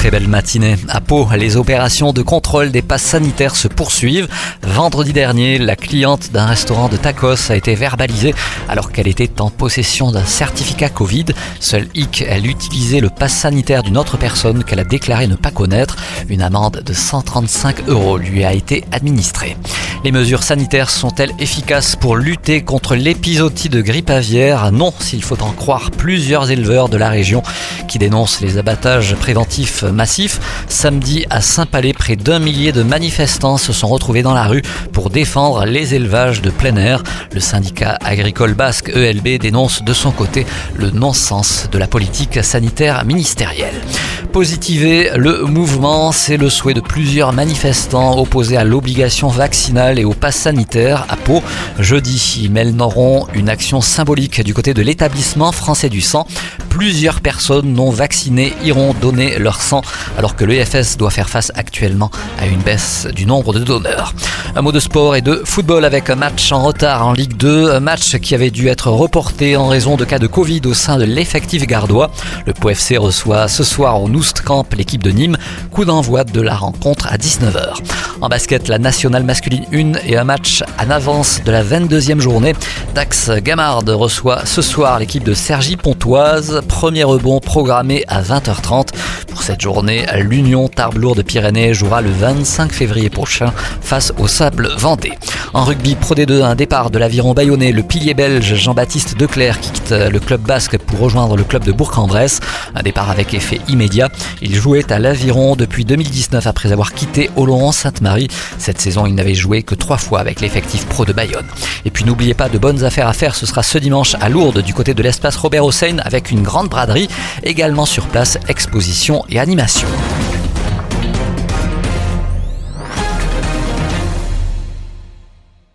Très belle matinée. À Pau, les opérations de contrôle des passes sanitaires se poursuivent. Vendredi dernier, la cliente d'un restaurant de tacos a été verbalisée alors qu'elle était en possession d'un certificat Covid. Seul hic, elle utilisait le pass sanitaire d'une autre personne qu'elle a déclaré ne pas connaître. Une amende de 135 euros lui a été administrée. Les mesures sanitaires sont-elles efficaces pour lutter contre l'épisodie de grippe aviaire? Non, s'il faut en croire plusieurs éleveurs de la région qui dénoncent les abattages préventifs massifs. Samedi, à Saint-Palais, près d'un millier de manifestants se sont retrouvés dans la rue pour défendre les élevages de plein air. Le syndicat agricole basque ELB dénonce de son côté le non-sens de la politique sanitaire ministérielle. Positiver le mouvement, c'est le souhait de plusieurs manifestants opposés à l'obligation vaccinale et au pass sanitaire à Pau. Jeudi, ils mèneront une action symbolique du côté de l'établissement français du sang. Plusieurs personnes non vaccinées iront donner leur sang alors que l'EFS doit faire face actuellement à une baisse du nombre de donneurs. Un mot de sport et de football avec un match en retard en Ligue 2, un match qui avait dû être reporté en raison de cas de Covid au sein de l'effectif gardois. Le POFC reçoit ce soir au Noustcamp l'équipe de Nîmes, coup d'envoi de la rencontre à 19h. En basket, la nationale masculine 1 et un match en avance de la 22e journée. Dax Gamard reçoit ce soir l'équipe de Sergi Pontoise. Premier rebond programmé à 20h30. Pour cette journée, l'Union Tarbes de Pyrénées jouera le 25 février prochain face au Sable Vendée. En rugby Pro D2, un départ de l'aviron bayonnais, le pilier belge Jean-Baptiste Declerc qui quitte le club basque pour rejoindre le club de Bourg-en-Bresse. Un départ avec effet immédiat. Il jouait à l'aviron depuis 2019 après avoir quitté Oloron-Sainte-Marie. Cette saison, il n'avait joué que trois fois avec l'effectif pro de Bayonne. Et puis n'oubliez pas de bonnes affaires à faire, ce sera ce dimanche à Lourdes du côté de l'espace Robert Hossein avec une grande braderie, également sur place, exposition et animation.